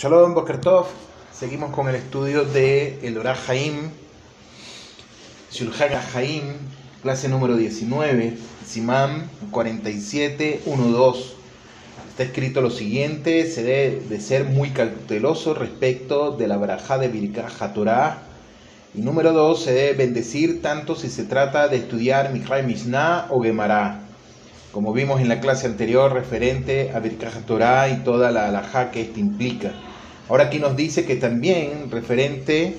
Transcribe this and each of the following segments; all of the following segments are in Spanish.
Shalom Bokertov, seguimos con el estudio de El Orah Haim, Shulchan Haim, clase número 19, Simam 4712. Está escrito lo siguiente: se debe de ser muy cauteloso respecto de la barajá de Birkah Torah. Y número 2, se debe bendecir tanto si se trata de estudiar Mikra Mishnah o Gemara como vimos en la clase anterior referente a Birkah Torah y toda la alajá que esto implica. Ahora aquí nos dice que también referente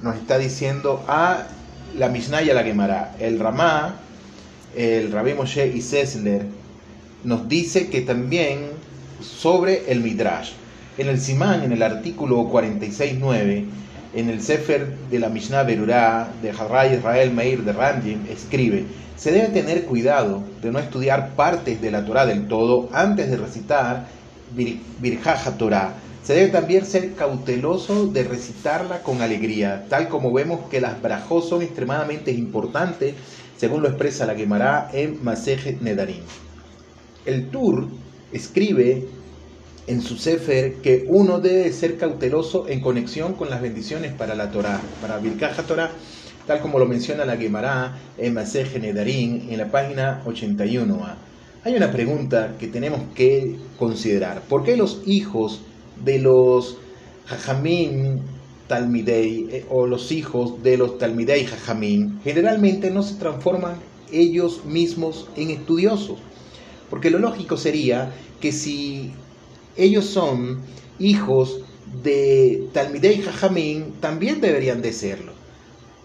nos está diciendo a la Mishnah y a la Gemara. El Ramá, el Rabbi Moshe y Sessler nos dice que también sobre el Midrash. En el Simán, en el artículo 46.9, en el Sefer de la Mishnah Berurá de Harray Israel Meir de Randim, escribe, se debe tener cuidado de no estudiar partes de la Torah del todo antes de recitar Birjaja Torah. Se debe también ser cauteloso de recitarla con alegría, tal como vemos que las brajos son extremadamente importantes, según lo expresa la Gemara en Maseje Nedarim. El Tur escribe en su Sefer que uno debe ser cauteloso en conexión con las bendiciones para la Torah, para Birkaja Torah, tal como lo menciona la Gemara en Masej Nedarim en la página 81a. Hay una pregunta que tenemos que considerar. ¿Por qué los hijos de los Jajamín Talmidei eh, o los hijos de los Talmidei Jajamín generalmente no se transforman ellos mismos en estudiosos? Porque lo lógico sería que si ellos son hijos de Talmidei Jajamín, también deberían de serlo.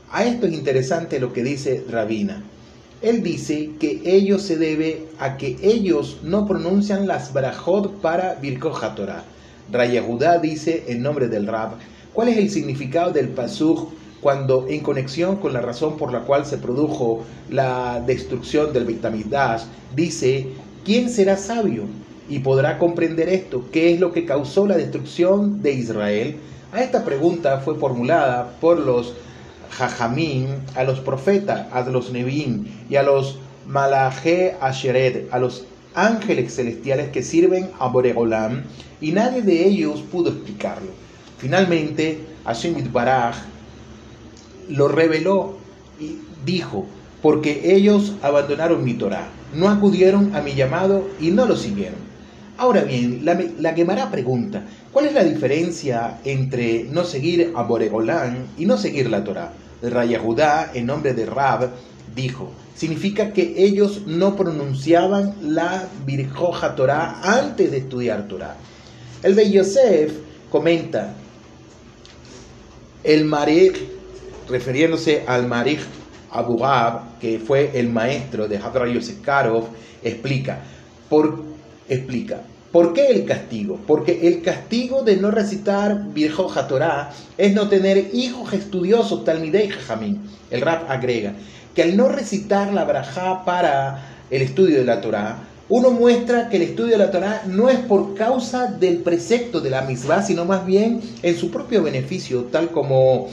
A esto es interesante lo que dice Rabina. Él dice que ello se debe a que ellos no pronuncian las brajot para Birkoja Torah. Rayahudá dice en nombre del Rab, ¿cuál es el significado del pasuk cuando en conexión con la razón por la cual se produjo la destrucción del Beitamidash, dice, ¿quién será sabio? y podrá comprender esto, qué es lo que causó la destrucción de Israel. A esta pregunta fue formulada por los A los profetas, a los Nebim y a los Malaje Asheret, a los ángeles celestiales que sirven a Boregolam, y nadie de ellos pudo explicarlo. Finalmente, Hashem Baraj lo reveló y dijo, porque ellos abandonaron mi Torah, no acudieron a mi llamado y no lo siguieron. Ahora bien, la, la Gemara pregunta, ¿cuál es la diferencia entre no seguir a Boregolán y no seguir la Torah? Raya Judá, en nombre de Rab, dijo, significa que ellos no pronunciaban la Birjoja Torah antes de estudiar Torah. El de Yosef comenta, el Marij, refiriéndose al Marij Abu que fue el maestro de Hadra Yosef Karov, explica, por explica. ¿Por qué el castigo? Porque el castigo de no recitar Virjo Torah es no tener hijos estudiosos, Talmidei Jajamín. El rap agrega que al no recitar la Brajá para el estudio de la Torah, uno muestra que el estudio de la Torah no es por causa del precepto de la misma, sino más bien en su propio beneficio, tal como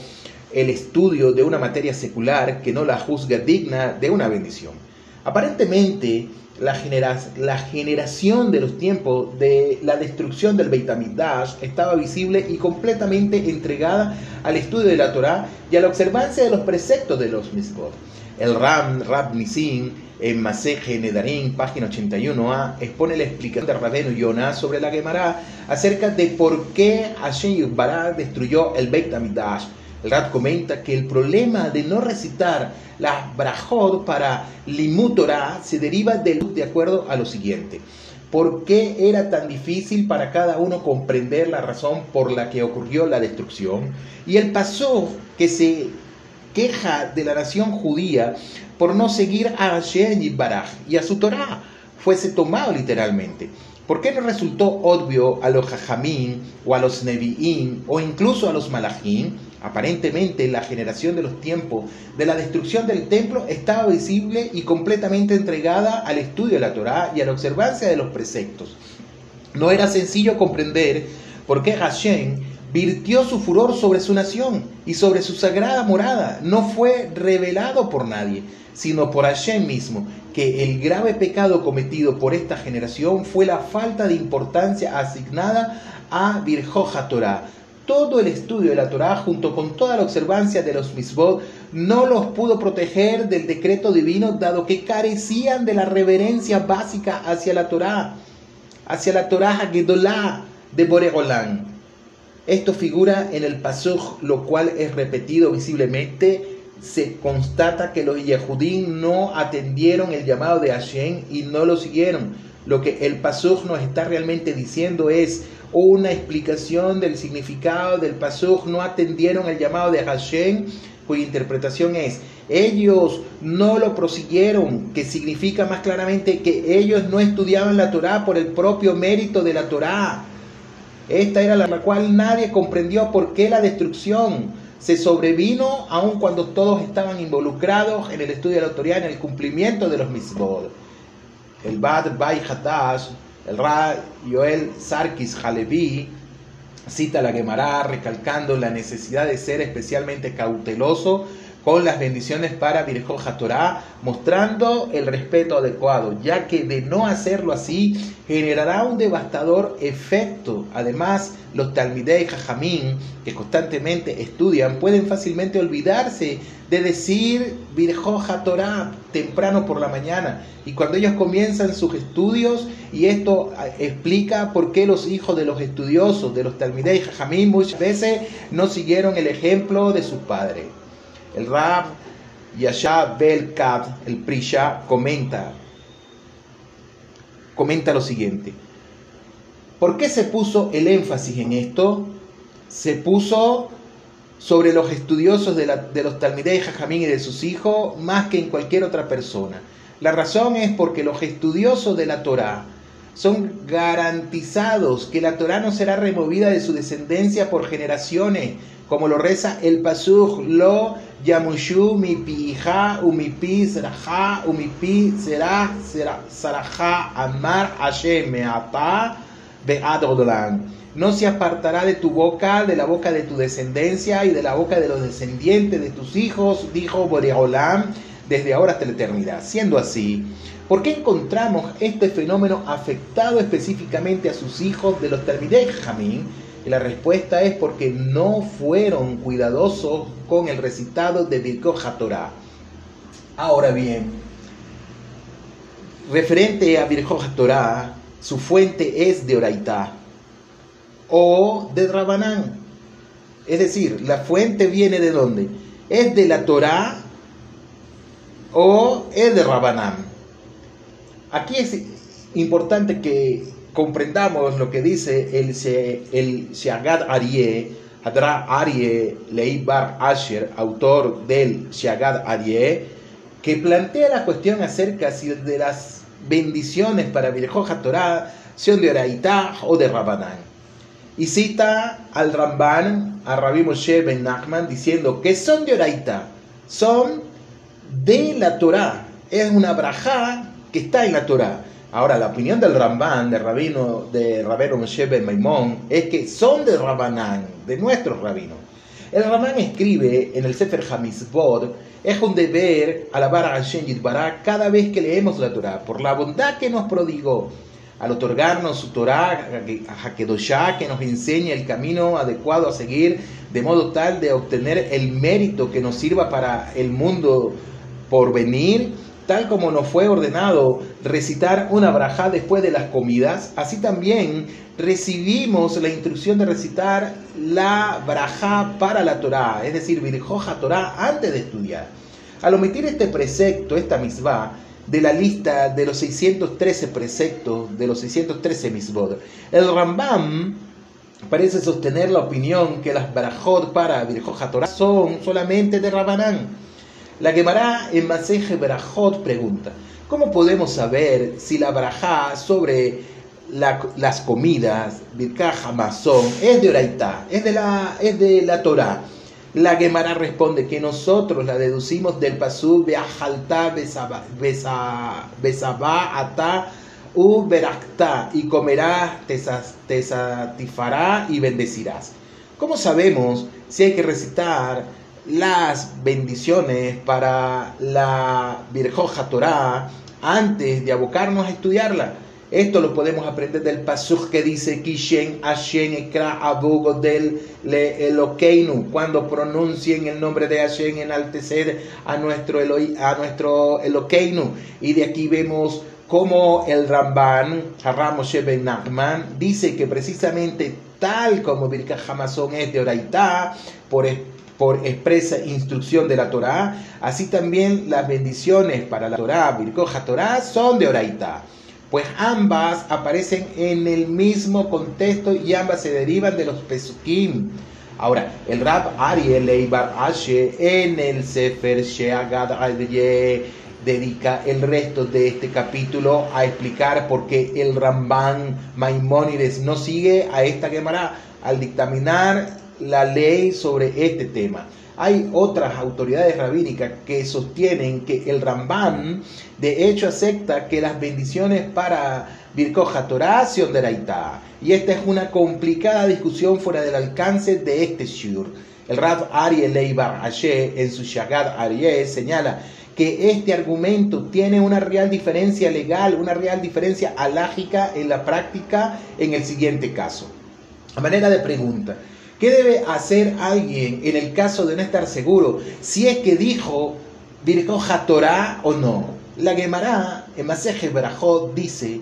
el estudio de una materia secular que no la juzga digna de una bendición. Aparentemente, la, generación de los tiempos de la destrucción del Beit HaMikdash estaba visible y completamente entregada al estudio de la Torá y a la observancia de los preceptos de los Mitzvot. El Ram, Rab Nisim, en Maseje Nedarim, página 81a, expone la explicación de Rabenu Yonah sobre la Gemara acerca de por qué Hashem Bará destruyó el Beit HaMikdash el Rab comenta que el problema de no recitar las brajot para limutora se deriva del de acuerdo a lo siguiente. ¿Por qué era tan difícil para cada uno comprender la razón por la que ocurrió la destrucción? Y el pasó que se queja de la nación judía por no seguir a Hashem y Baraj y a su Torah fuese tomado literalmente. ¿Por qué no resultó obvio a los Jajamín o a los Nevi'im o incluso a los Malachim? Aparentemente la generación de los tiempos de la destrucción del templo estaba visible y completamente entregada al estudio de la Torá y a la observancia de los preceptos. No era sencillo comprender por qué Hashem virtió su furor sobre su nación y sobre su sagrada morada. No fue revelado por nadie, sino por Hashem mismo, que el grave pecado cometido por esta generación fue la falta de importancia asignada a Virjoja Torah. Todo el estudio de la Torah, junto con toda la observancia de los misbot, no los pudo proteger del decreto divino, dado que carecían de la reverencia básica hacia la Torah, hacia la Torah Gedolá de Boregolán. Esto figura en el Pasuj, lo cual es repetido visiblemente. Se constata que los Yehudim no atendieron el llamado de Hashem y no lo siguieron. Lo que el Pasuj nos está realmente diciendo es una explicación del significado del Pasuj. No atendieron el llamado de Hashem, cuya interpretación es ellos no lo prosiguieron, que significa más claramente que ellos no estudiaban la Torah por el propio mérito de la Torah esta era la cual nadie comprendió por qué la destrucción se sobrevino aun cuando todos estaban involucrados en el estudio de la autoridad, en el cumplimiento de los mitzvot. El Bad Bay Hatash, el Ra Yoel Sarkis Halevi, cita la Gemara recalcando la necesidad de ser especialmente cauteloso con las bendiciones para Virjo Torah, mostrando el respeto adecuado, ya que de no hacerlo así generará un devastador efecto. Además, los Talmidei Jajamín, que constantemente estudian, pueden fácilmente olvidarse de decir Virjo Torah temprano por la mañana. Y cuando ellos comienzan sus estudios, y esto ah, explica por qué los hijos de los estudiosos, de los Talmidei Jajamín, muchas veces no siguieron el ejemplo de sus padres. El Rab Yasha Belkat, el Prisha, comenta, comenta lo siguiente. ¿Por qué se puso el énfasis en esto? Se puso sobre los estudiosos de, los Talmidei Jajamín y de sus hijos más que en cualquier otra persona. La razón es porque los estudiosos de la Torah son garantizados que la Torah no será removida de su descendencia por generaciones, como lo reza el Pasuj, lo yamushu mi pija, umipi seraja, umipi será saraja, amar Hashem meata be'adodolan. No se apartará de tu boca, de la boca de tu descendencia y de la boca de los descendientes de tus hijos, dijo Boreolam, desde ahora hasta la eternidad. Siendo así, ¿por qué encontramos este fenómeno afectado específicamente a sus hijos de los Talmidei la respuesta es porque no fueron cuidadosos con el recitado de Birkot HaTorah. Ahora bien, referente a Birkot HaTorah, su fuente es de Oraitá o de Rabanán. Es decir, la fuente viene de dónde? ¿Es de la Torah o es de Rabanán? Aquí es importante que comprendamos lo que dice el, el Shiagad Arie, Hadra Arie Leibar Asher, autor del Shiagad Arie, que plantea la cuestión acerca si de las bendiciones para Virjoja Torah son de Oraitá o de Rabanán. Y cita al Ramban, a Rabbi Moshe Ben Nachman, diciendo que son de Oraitá, son de la Torah. Es una brajá que está en la Torah. Ahora, la opinión del Ramban, de rabino, de Rabero Moshe Maimón, es que son de Rabanán, de nuestros rabinos. El Ramban escribe en el Sefer Hamizbod, es un deber alabar a Hashem Yitbará cada vez que leemos la Torah, por la bondad que nos prodigó al otorgarnos su Torah, a Hakedoshá, que nos enseña el camino adecuado a seguir, de modo tal de obtener el mérito que nos sirva para el mundo por venir tal como nos fue ordenado recitar una braja después de las comidas, así también recibimos la instrucción de recitar la braja para la Torah, es decir, Virjoja Torah antes de estudiar. Al omitir este precepto, esta misbah, de la lista de los 613 preceptos, de los 613 misbot, el Rambam parece sostener la opinión que las brajot para Virjoja Torah son solamente de Rabanán la Gemara en Maseje Berajot pregunta, ¿cómo podemos saber si la Barajá sobre las comidas, Birkaja es de Oraitá, es de la, es de la Torah? La Gemara responde que nosotros la deducimos del pasú Beajalta Besabá Ata U Berakta y comerás, te, te satisfará y bendecirás. ¿Cómo sabemos si hay que recitar las bendiciones para la Virjoja Torah antes de abocarnos a estudiarla? Esto lo podemos aprender del pasuk que dice Kishen Hashem Ekra Abugo del Le Elokeinu. Cuando pronuncien el nombre de Hashem, enaltecer a nuestro, Eloi, a nuestro Elokeinu. Y de aquí vemos cómo el Ramban, Haramos Ben Nachman, dice que precisamente tal como Birka Hamazon es de Oraitá, por por expresa instrucción de la Torá, así también las bendiciones para la Torá, Birkoja Torá, son de Oraitá pues ambas aparecen en el mismo contexto y ambas se derivan de los Pesukim. Ahora, el Rab Ariel Leibar Ashe en el Sefer Sheagad dedica el resto de este capítulo a explicar por qué el Ramban Maimónides no sigue a esta Gemara al dictaminar la ley sobre este tema. Hay otras autoridades rabínicas que sostienen que el Ramban de hecho acepta que las bendiciones para Birkoja Torah son de Raitá. Y esta es una complicada discusión fuera del alcance de este shur. El Rab Ariel Leibar Ashe en su Shagad Ariel señala que este argumento tiene una real diferencia legal, una real diferencia alágica en la práctica en el siguiente caso. A manera de pregunta, ¿Qué debe hacer alguien en el caso de no estar seguro si es que dijo Birkoja Torah o no? La Gemara en Maseje dice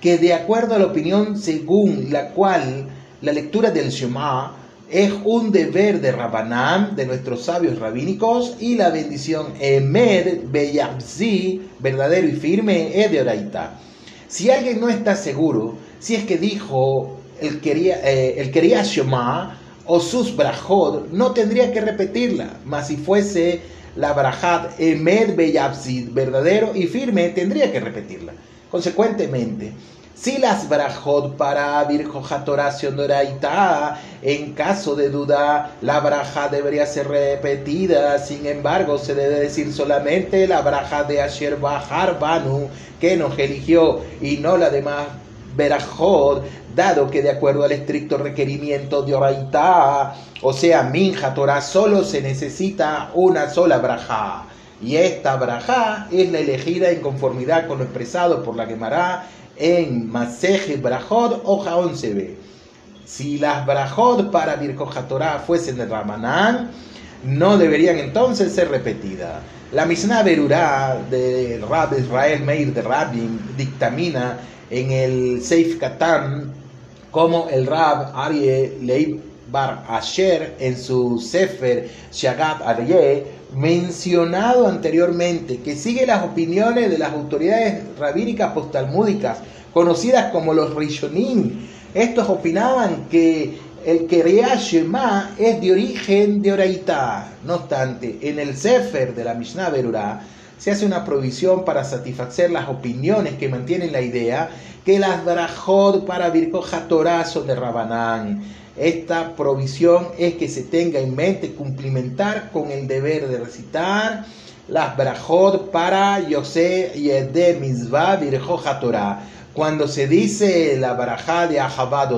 que de acuerdo a la opinión según la cual la lectura del Shema es un deber de Rabanán, de nuestros sabios rabínicos, y la bendición Emer Beyabzi, verdadero y firme, es de Oraita. Si alguien no está seguro, si es que dijo el quería, eh, el quería Shema, o sus brajot, no tendría que repetirla, mas si fuese la brajat emed beyabsid, verdadero y firme, tendría que repetirla. Consecuentemente, si las brajot para virjojator doraita, en caso de duda, la braja debería ser repetida. Sin embargo, se debe decir solamente la braja de Asher Bahar Banu, que nos eligió, y no la demás Berajot, dado que de acuerdo al estricto requerimiento de Oraitá, o sea, Minja Torah, solo se necesita una sola braja. Y esta braja es la elegida en conformidad con lo expresado por la Gemara en Maseje Brajot, hoja 11b. Si las brajot para Birkoja Torah fuesen de Ramanán, no deberían entonces ser repetidas. La Mishnah Berurá del Rab Israel Meir de Rabin dictamina en el Seif Katan como el Rab Arie Leib Bar Asher en su Sefer Shagat Aryeh, mencionado anteriormente, que sigue las opiniones de las autoridades rabínicas postalmúdicas, conocidas como los Rishonim. Estos opinaban que el Kerea Shema es de origen de Oraitá. No obstante, en el Sefer de la Mishnah Berurah, se hace una provisión para satisfacer las opiniones que mantienen la idea que las brajot para Birkoja Torah son de Rabanán. Esta provisión es que se tenga en mente cumplimentar con el deber de recitar las brajot para Yosef y Ede Mizvah Birkoja Torah. Cuando se dice la barajá de Ahabad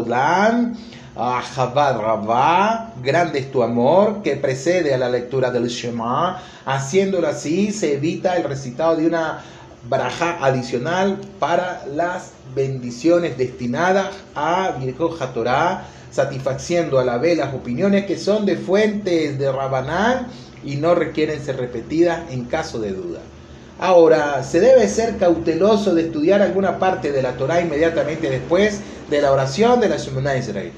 Odlan, Ahabad Rabá, grande es tu amor, que precede a la lectura del Shema. Haciéndolo así, se evita el recitado de una baraja adicional para las bendiciones destinadas a Virgo Torah, satisfaciendo a la vez las opiniones que son de fuentes de Rabanán y no requieren ser repetidas en caso de duda. Ahora, se debe ser cauteloso de estudiar alguna parte de la Torah inmediatamente después de la oración de la Shemonah Israel.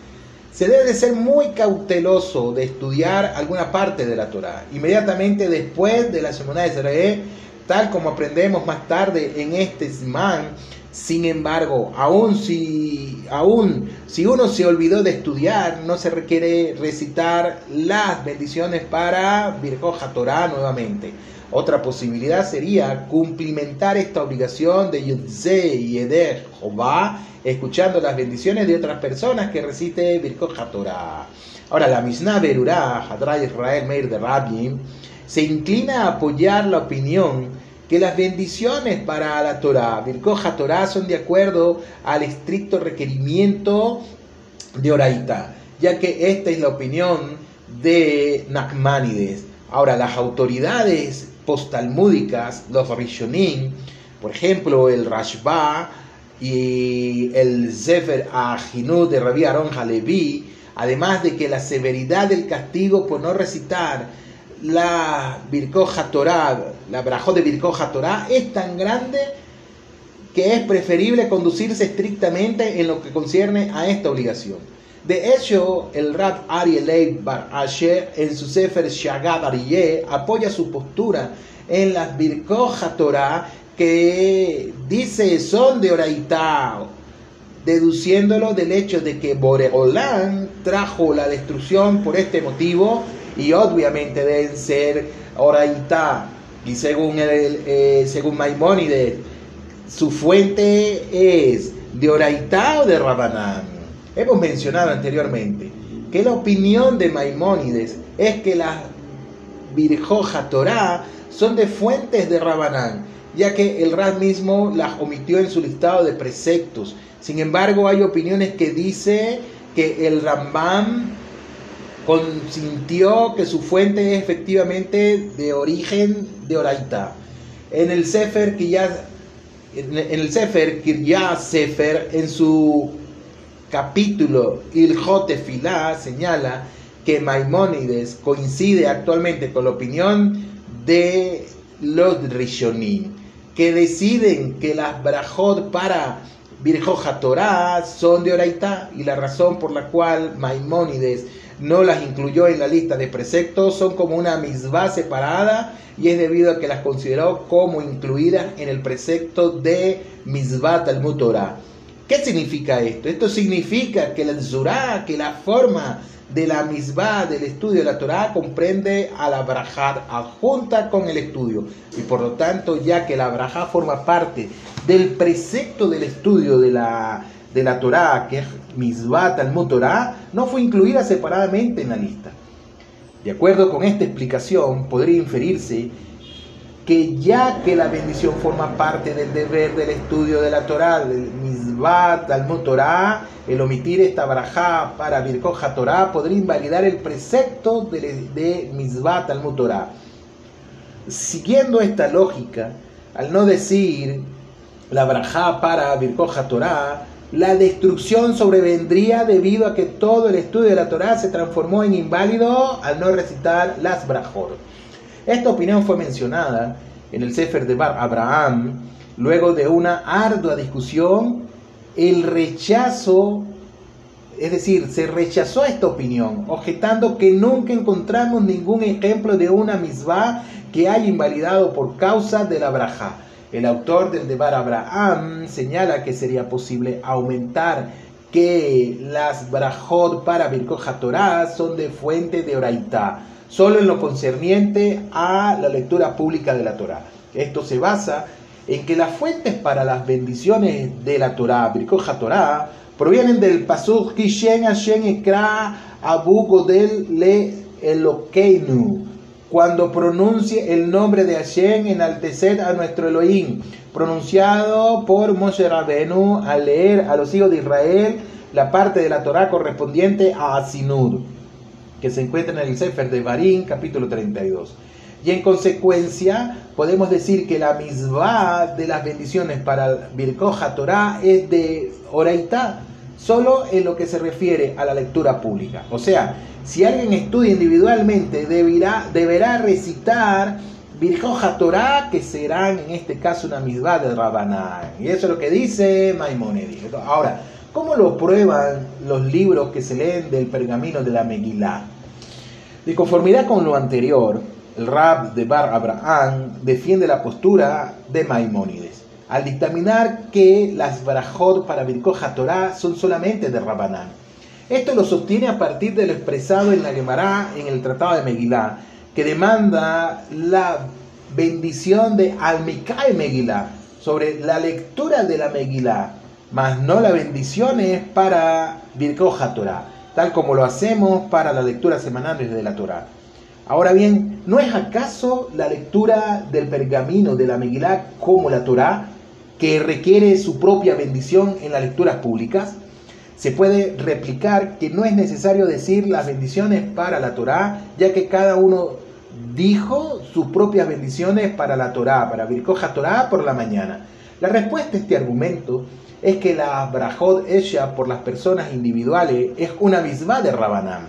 Se debe de ser muy cauteloso de estudiar alguna parte de la Torah inmediatamente después de la Shemonah Israel, tal como aprendemos más tarde en este Zman. Sin embargo, aún si, aún si uno se olvidó de estudiar, no se requiere recitar las bendiciones para Virgoja Torah nuevamente. Otra posibilidad sería cumplimentar esta obligación de Yudze y Eder Jehová, escuchando las bendiciones de otras personas que recite Birkot Torah. Ahora, la Mishnah Berurah, Hadra Israel Meir de Rabbi, se inclina a apoyar la opinión que las bendiciones para la Torah, Birkot Torah, son de acuerdo al estricto requerimiento de Oraita ya que esta es la opinión de Nachmanides. Ahora, las autoridades postalmúdicas, los Rishonim, por ejemplo, el Rashba y el Sefer Ajinu de Rabbi Aaron Halevi, además de que la severidad del castigo por no recitar la Birkoja Torah, la Brajó de Birkoja Torah, es tan grande que es preferible conducirse estrictamente en lo que concierne a esta obligación. De hecho, el Rab Ariel Bar Asher en su Sefer Shagad Ariye apoya su postura en las Birkoja Torah que dice son de Oraitao, deduciéndolo del hecho de que Boreolán trajo la destrucción por este motivo y obviamente deben ser Oraitá. Y según, el, eh, según Maimónides, su fuente es de Oraitá o de Rabanán. Hemos mencionado anteriormente que la opinión de Maimónides es que las Virjoja Torah son de fuentes de Rabanán, ya que el Rad mismo las omitió en su listado de preceptos. Sin embargo, hay opiniones que dice que el Rambam consintió que su fuente es efectivamente de origen de Oraita. En el Sefer ya en el Sefer Kirya Sefer en su capítulo Iljote Filá señala que Maimónides coincide actualmente con la opinión de los Rishonim, que deciden que las brajot para Virjoja Torah son de Oraita y la razón por la cual Maimónides no las incluyó en la lista de preceptos son como una misbah separada y es debido a que las consideró como incluidas en el precepto de misbah Talmud Torah. ¿Qué significa esto? Esto significa que la Zurah, que la forma de la misbah del estudio de la Torah comprende a la brajá adjunta con el estudio y por lo tanto ya que la brajá forma parte del precepto del estudio de la, de la Torah que es misbah Talmud Torah no fue incluida separadamente en la lista. De acuerdo con esta explicación podría inferirse que ya que la bendición forma parte del deber del estudio de la Torah, del Mizbat, Talmud Torah, el omitir esta barajá para Birkoja Torah podría invalidar el precepto de, de Mizbat, Talmud Torah. Siguiendo esta lógica, al no decir la barajá para Birkoja Torah, la destrucción sobrevendría debido a que todo el estudio de la Torah se transformó en inválido al no recitar las brajot. Esta opinión fue mencionada en el Sefer de Bar Abraham luego de una ardua discusión, el rechazo, es decir, se rechazó esta opinión, objetando que nunca encontramos ningún ejemplo de una misbah que haya invalidado por causa de la braja. El autor del Debar Abraham señala que sería posible aumentar que las brajot para Birkoja Torah son de fuente de Oraitá solo en lo concerniente a la lectura pública de la Torá. Esto se basa en que las fuentes para las bendiciones de la Torá, Brikoja Torá, provienen del Pasuk Kishen Hashem Ekra Abu Godel Le Elokeinu, cuando pronuncie el nombre de Hashem, enaltecer a nuestro Elohim, pronunciado por Moshe Rabenu al leer a los hijos de Israel la parte de la Torá correspondiente a Asinud que se encuentra en el Sefer de Barín, capítulo 32. Y en consecuencia, podemos decir que la misma de las bendiciones para Birkoja Torah es de Oraitá, solo en lo que se refiere a la lectura pública. O sea, si alguien estudia individualmente, deberá, deberá recitar Birkoja Torah, que serán en este caso una misma de Rabanán. Y eso es lo que dice Maimonides. Ahora, ¿cómo lo prueban los libros que se leen del pergamino de la Megilá? De conformidad con lo anterior, el Rab de Bar Abraham defiende la postura de Maimónides, al dictaminar que las barajot para Birkoja Torah son solamente de Rabanán. Esto lo sostiene a partir de lo expresado en la Gemara en el Tratado de Megilá, que demanda la bendición de Almikai Megilá sobre la lectura de la Megilá, mas no la bendición es para Birkoja Torah tal como lo hacemos para la lectura semanal de la Torá. Ahora bien, ¿no es acaso la lectura del pergamino de la Megilá como la Torá que requiere su propia bendición en las lecturas públicas? se puede replicar que no es necesario decir las bendiciones para la Torá, ya que cada uno dijo sus propias bendiciones para la Torá, para Birkoja Torá por la mañana. La respuesta a este argumento es que la Brajot ella por las personas individuales es una misma de Rabanán.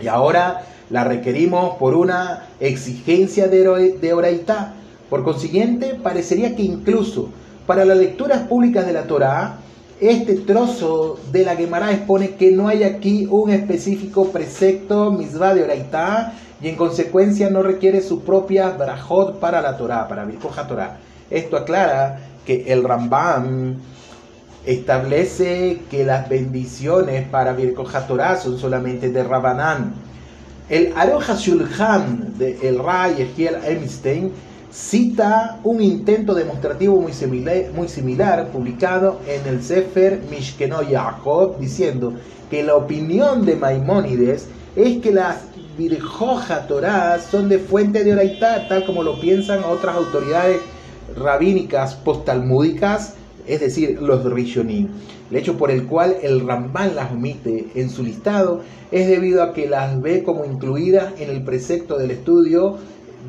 Y ahora la requerimos por una exigencia de, de Oraitá. Por consiguiente, parecería que incluso para las lecturas públicas de la Torá, este trozo de la Gemara expone que no hay aquí un específico precepto misvá de Oraitá y en consecuencia no requiere su propia brajot para la Torá, para Birkoja Torá. Esto aclara que el Rambam establece que las bendiciones para Birkoja Torá son solamente de Rabanán. El Aroja Shulchan de El Ray Egiel Einstein cita un intento demostrativo muy similar, muy similar publicado en el Sefer Mishkeno Yaakov diciendo que la opinión de Maimónides es que las Virjoja Torah son de fuente de Oraitá, tal como lo piensan otras autoridades rabínicas postalmúdicas, es decir, los Rishonim. El hecho por el cual el Ramban las omite en su listado es debido a que las ve como incluidas en el precepto del estudio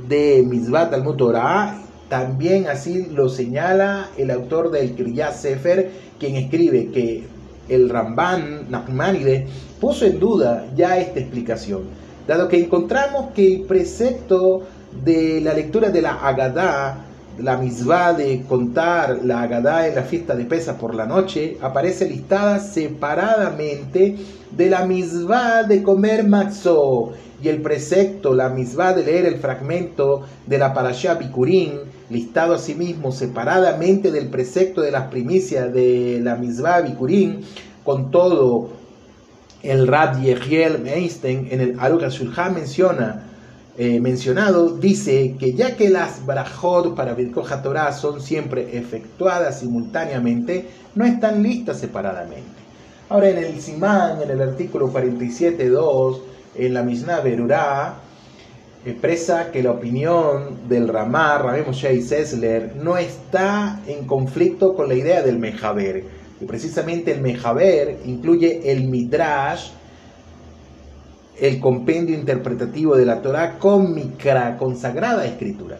de Mizbat al Torah, también así lo señala el autor del Kriyat Sefer, quien escribe que el Ramban Nachmanide puso en duda ya esta explicación, dado que encontramos que el precepto de la lectura de la Agadá, la misbah de contar la Agadá en la fiesta de Pesa por la noche, aparece listada separadamente de la misbah de comer matzó y el precepto, la misma de leer el fragmento de la Parashá Bikurim, listado asimismo separadamente del precepto de las primicias de la misma Bikurim, con todo el Rab Yehiel Einstein en el Aruch menciona eh, mencionado, dice que ya que las barajot para Birkoja Torah son siempre efectuadas simultáneamente, no están listas separadamente. Ahora en el Simán, en el artículo 47.2, en la Mishnah Berurá expresa que la opinión del Ramar, Rabbi Moshe Sessler, no está en conflicto con la idea del Mejaber. Y precisamente el Mejaber incluye el Midrash, el compendio interpretativo de la Torah con Mikra, con sagrada escritura.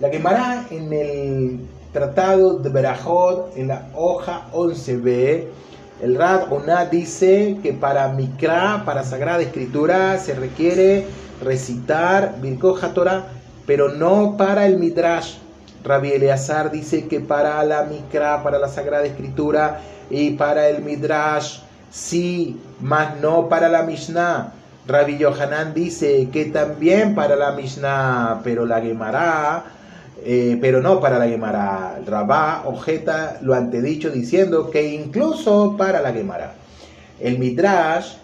La quemará en el tratado de Berajot, en la hoja 11b, el Rad Oná dice que para Mikra, para Sagrada Escritura, se requiere recitar Birkoja Torah, pero no para el Midrash. Rabbi Eleazar dice que para la Mikra, para la Sagrada Escritura y para el Midrash, sí, más no para la Mishnah. Rabbi Yohanan dice que también para la Mishnah, pero la Gemara eh, pero no para la Gemara. Rabá objeta lo antedicho diciendo que incluso para la Gemara. El Midrash,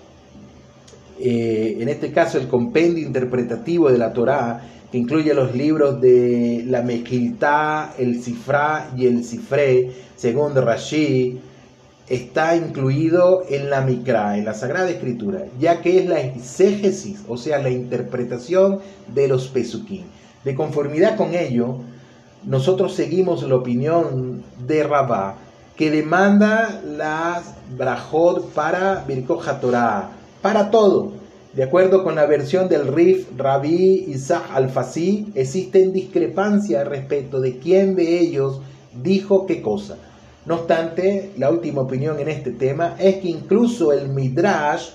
eh, en este caso el compendio interpretativo de la Torá, que incluye los libros de la Mejiltá, el Sifrá y el Sifré, según Rashi, está incluido en la Mikra, en la Sagrada Escritura, ya que es la exégesis, o sea, la interpretación de los Pesukim. De conformidad con ello, nosotros seguimos la opinión de Rabá, que demanda las brajot para Birkoja Torah, para todo. De acuerdo con la versión del Rif Rabí Isaac Al-Fasi, existen discrepancias respecto de quién de ellos dijo qué cosa. No obstante, la última opinión en este tema es que incluso el Midrash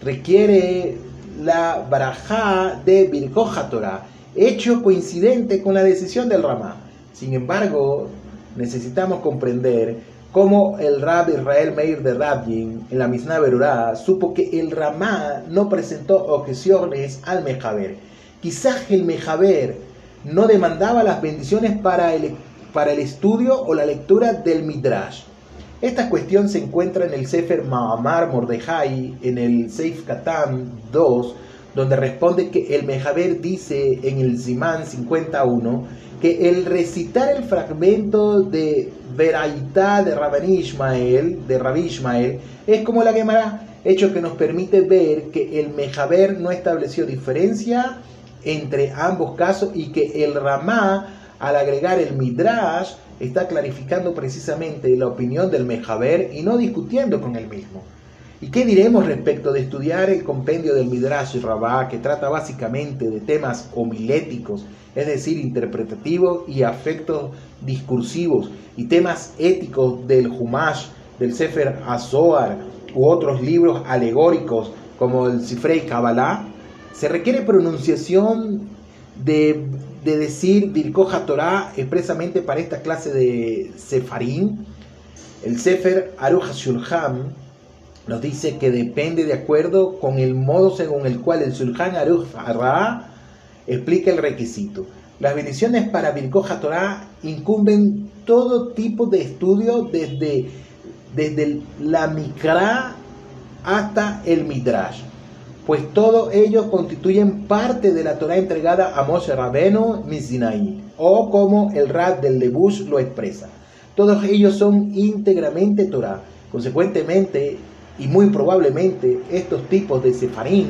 requiere la brajá de Birkoja Torah hecho coincidente con la decisión del Ramá. Sin embargo, necesitamos comprender cómo el Rab Israel Meir de Rabin en la Mishnah Berurá supo que el Ramá no presentó objeciones al Mejaber. Quizás el Mejaber no demandaba las bendiciones para el, para el estudio o la lectura del Midrash. Esta cuestión se encuentra en el Sefer Mahamar Mordejai, en el Seif Katan 2, donde responde que el Mejaber dice en el Simán 51 que el recitar el fragmento de Veraitá de Rabbi Ishmael, de Rabbi Ishmael, es como la Gemara, hecho que nos permite ver que el Mejaber no estableció diferencia entre ambos casos y que el Ramá, al agregar el Midrash, está clarificando precisamente la opinión del Mejaber y no discutiendo con el mismo. ¿Y qué diremos respecto de estudiar el compendio del Midrash Rabbah, que trata básicamente de temas homiléticos, es decir, interpretativos y afectos discursivos, y temas éticos del Humash, del Sefer Azoar u otros libros alegóricos como el Sifrei Kabbalah? Se requiere pronunciación de, decir Birkoja Torah expresamente para esta clase de Sefarim. El Sefer Aruch Shulchan nos dice que depende de acuerdo con el modo según el cual el Sulhan Aruch Ra explica el requisito. Las bendiciones para Birkoja Torah incumben todo tipo de estudio desde, desde la Mikra hasta el Midrash, pues todos ellos constituyen parte de la Torah entregada a Moshe Rabenu Mizinai, o como el Rad del Lebush lo expresa. Todos ellos son íntegramente Torah. Consecuentemente, y muy probablemente estos tipos de sefarín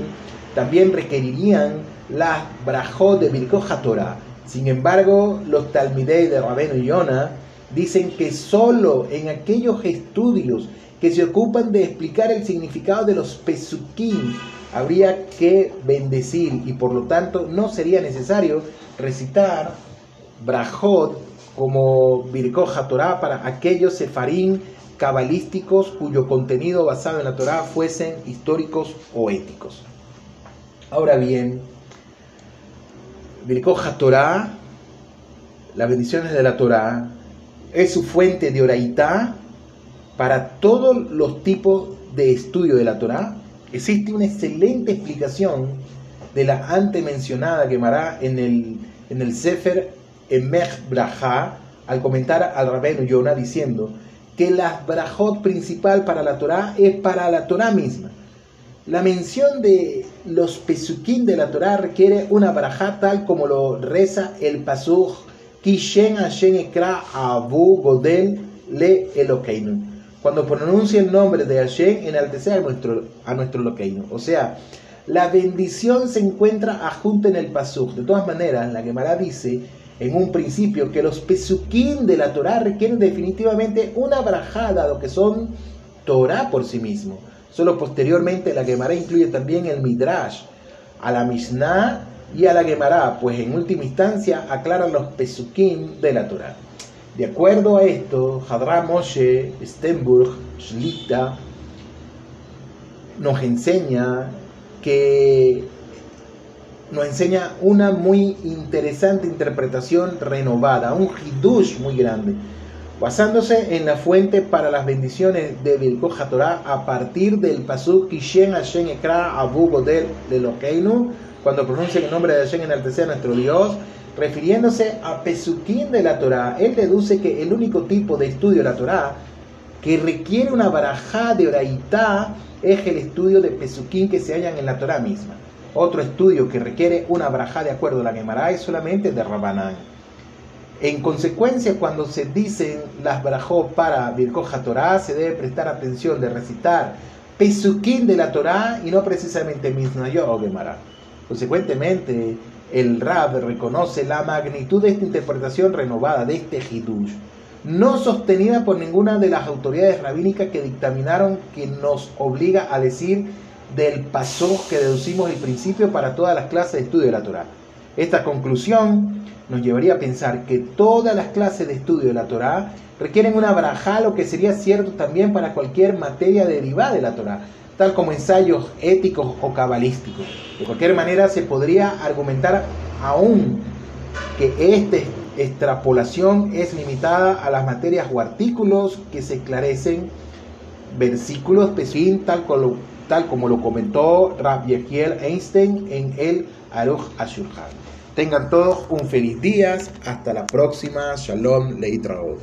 también requerirían la brajot de Birkoja Torah. Sin embargo, los talmidei de Rabeno y Yona dicen que solo en aquellos estudios que se ocupan de explicar el significado de los pesukim habría que bendecir y por lo tanto no sería necesario recitar brajot como Birkoja Torah para aquellos sefarín cabalísticos cuyo contenido basado en la Torá fuesen históricos o éticos. Ahora bien, Birkoja Torah, las bendiciones de la Torá, es su fuente de oraitá para todos los tipos de estudio de la Torá. Existe una excelente explicación de la antes mencionada Gemara en el, en el Sefer Emech Braja al comentar al Rabenu Yonah diciendo que la brajot principal para la Torá es para la Torá misma. La mención de los pesukim de la Torá requiere una brajá tal como lo reza el pasuk Kishen Hashem Ekra Abu Godel Le Elokeinu. Cuando pronuncia el nombre de Hashem, enaltece a nuestro, a nuestro O sea, la bendición se encuentra adjunta en el pasuk. De todas maneras, la Gemara dice en un principio que los pesukim de la Torah requieren definitivamente una brajada, lo que son Torah por sí mismo. Solo posteriormente la Gemara incluye también el Midrash, a la Mishnah y a la Gemara, pues en última instancia aclaran los pesukim de la Torah. De acuerdo a esto, Hadra Moshe Stenburg Shlita nos enseña que nos enseña una muy interesante interpretación renovada, un hidush muy grande, basándose en la fuente para las bendiciones de Bilkoja Torah a partir del pasuk Kishen Hashem Ekra Abu Godel de Lokeinu, cuando pronuncia el nombre de Hashem en a nuestro Dios, refiriéndose a Pesukim de la Torah, él deduce que el único tipo de estudio de la Torah que requiere una barajá de oraitá es el estudio de Pesukim que se hallan en la Torah misma. Otro estudio que requiere una braja de acuerdo a la Gemara es solamente de Rabanán. En consecuencia, cuando se dicen las brajot para Birkoja Torah, se debe prestar atención de recitar Pesukim de la Torah y no precisamente Misnayot o Gemara. Consecuentemente, el Rab reconoce la magnitud de esta interpretación renovada de este Hidush, no sostenida por ninguna de las autoridades rabínicas que dictaminaron que nos obliga a decir del paso que deducimos el principio para todas las clases de estudio de la Torah. Esta conclusión nos llevaría a pensar que todas las clases de estudio de la Torah requieren una baraja, lo que sería cierto también para cualquier materia derivada de la Torah, tal como ensayos éticos o cabalísticos. De cualquier manera, se podría argumentar aún que esta extrapolación es limitada a las materias o artículos que se esclarecen versículos específicos tal como lo comentó Rabbi Einstein en el Aruch Ashurhan. Tengan todos un feliz día, hasta la próxima, Shalom Leitraod.